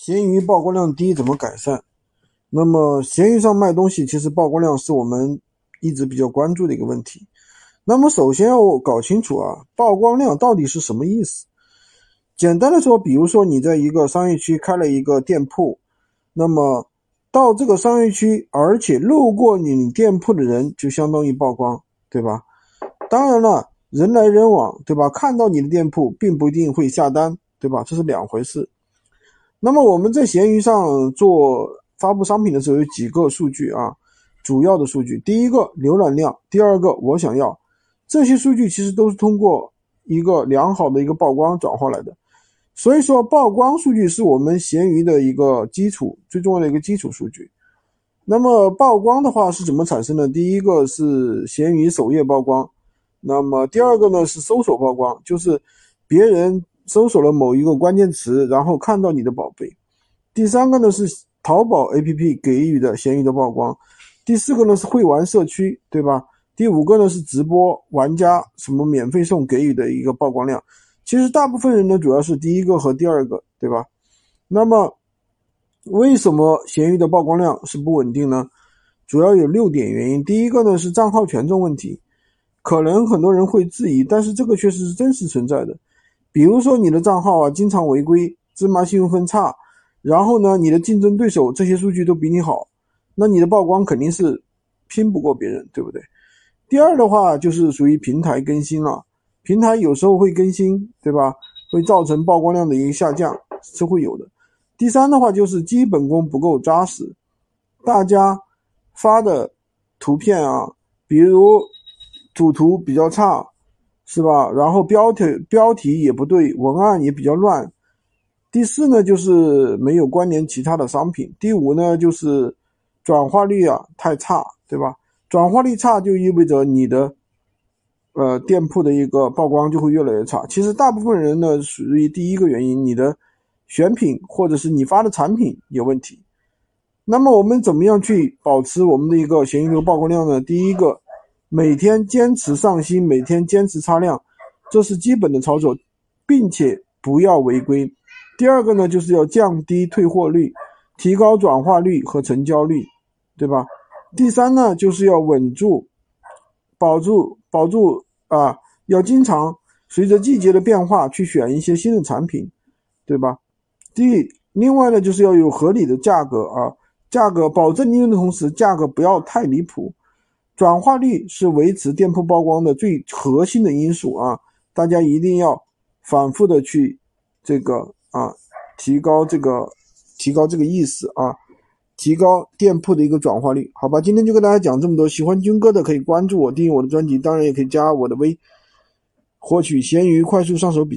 闲鱼曝光量低怎么改善？那么闲鱼上卖东西，其实曝光量是我们一直比较关注的一个问题。那么首先要搞清楚啊，曝光量到底是什么意思？简单的说，比如说你在一个商业区开了一个店铺，那么到这个商业区，而且路过你店铺的人就相当于曝光，对吧？当然了，人来人往，对吧？看到你的店铺，并不一定会下单，对吧？这是两回事。那么我们在闲鱼上做发布商品的时候，有几个数据啊，主要的数据。第一个浏览量，第二个我想要，这些数据其实都是通过一个良好的一个曝光转化来的。所以说，曝光数据是我们闲鱼的一个基础，最重要的一个基础数据。那么曝光的话是怎么产生的？第一个是闲鱼首页曝光，那么第二个呢是搜索曝光，就是别人。搜索了某一个关键词，然后看到你的宝贝。第三个呢是淘宝 APP 给予的闲鱼的曝光。第四个呢是会玩社区，对吧？第五个呢是直播玩家什么免费送给予的一个曝光量。其实大部分人呢主要是第一个和第二个，对吧？那么为什么闲鱼的曝光量是不稳定呢？主要有六点原因。第一个呢是账号权重问题，可能很多人会质疑，但是这个确实是真实存在的。比如说你的账号啊，经常违规，芝麻信用分差，然后呢，你的竞争对手这些数据都比你好，那你的曝光肯定是拼不过别人，对不对？第二的话就是属于平台更新了，平台有时候会更新，对吧？会造成曝光量的一个下降，是会有的。第三的话就是基本功不够扎实，大家发的图片啊，比如主图比较差。是吧？然后标题标题也不对，文案也比较乱。第四呢，就是没有关联其他的商品。第五呢，就是转化率啊太差，对吧？转化率差就意味着你的呃店铺的一个曝光就会越来越差。其实大部分人呢属于第一个原因，你的选品或者是你发的产品有问题。那么我们怎么样去保持我们的一个闲鱼的曝光量呢？第一个。每天坚持上新，每天坚持擦亮，这是基本的操作，并且不要违规。第二个呢，就是要降低退货率，提高转化率和成交率，对吧？第三呢，就是要稳住，保住，保住啊，要经常随着季节的变化去选一些新的产品，对吧？第另外呢，就是要有合理的价格啊，价格保证利润的同时，价格不要太离谱。转化率是维持店铺曝光的最核心的因素啊！大家一定要反复的去这个啊，提高这个提高这个意识啊，提高店铺的一个转化率，好吧？今天就跟大家讲这么多，喜欢军哥的可以关注我，订阅我的专辑，当然也可以加我的微，获取闲鱼快速上手笔记。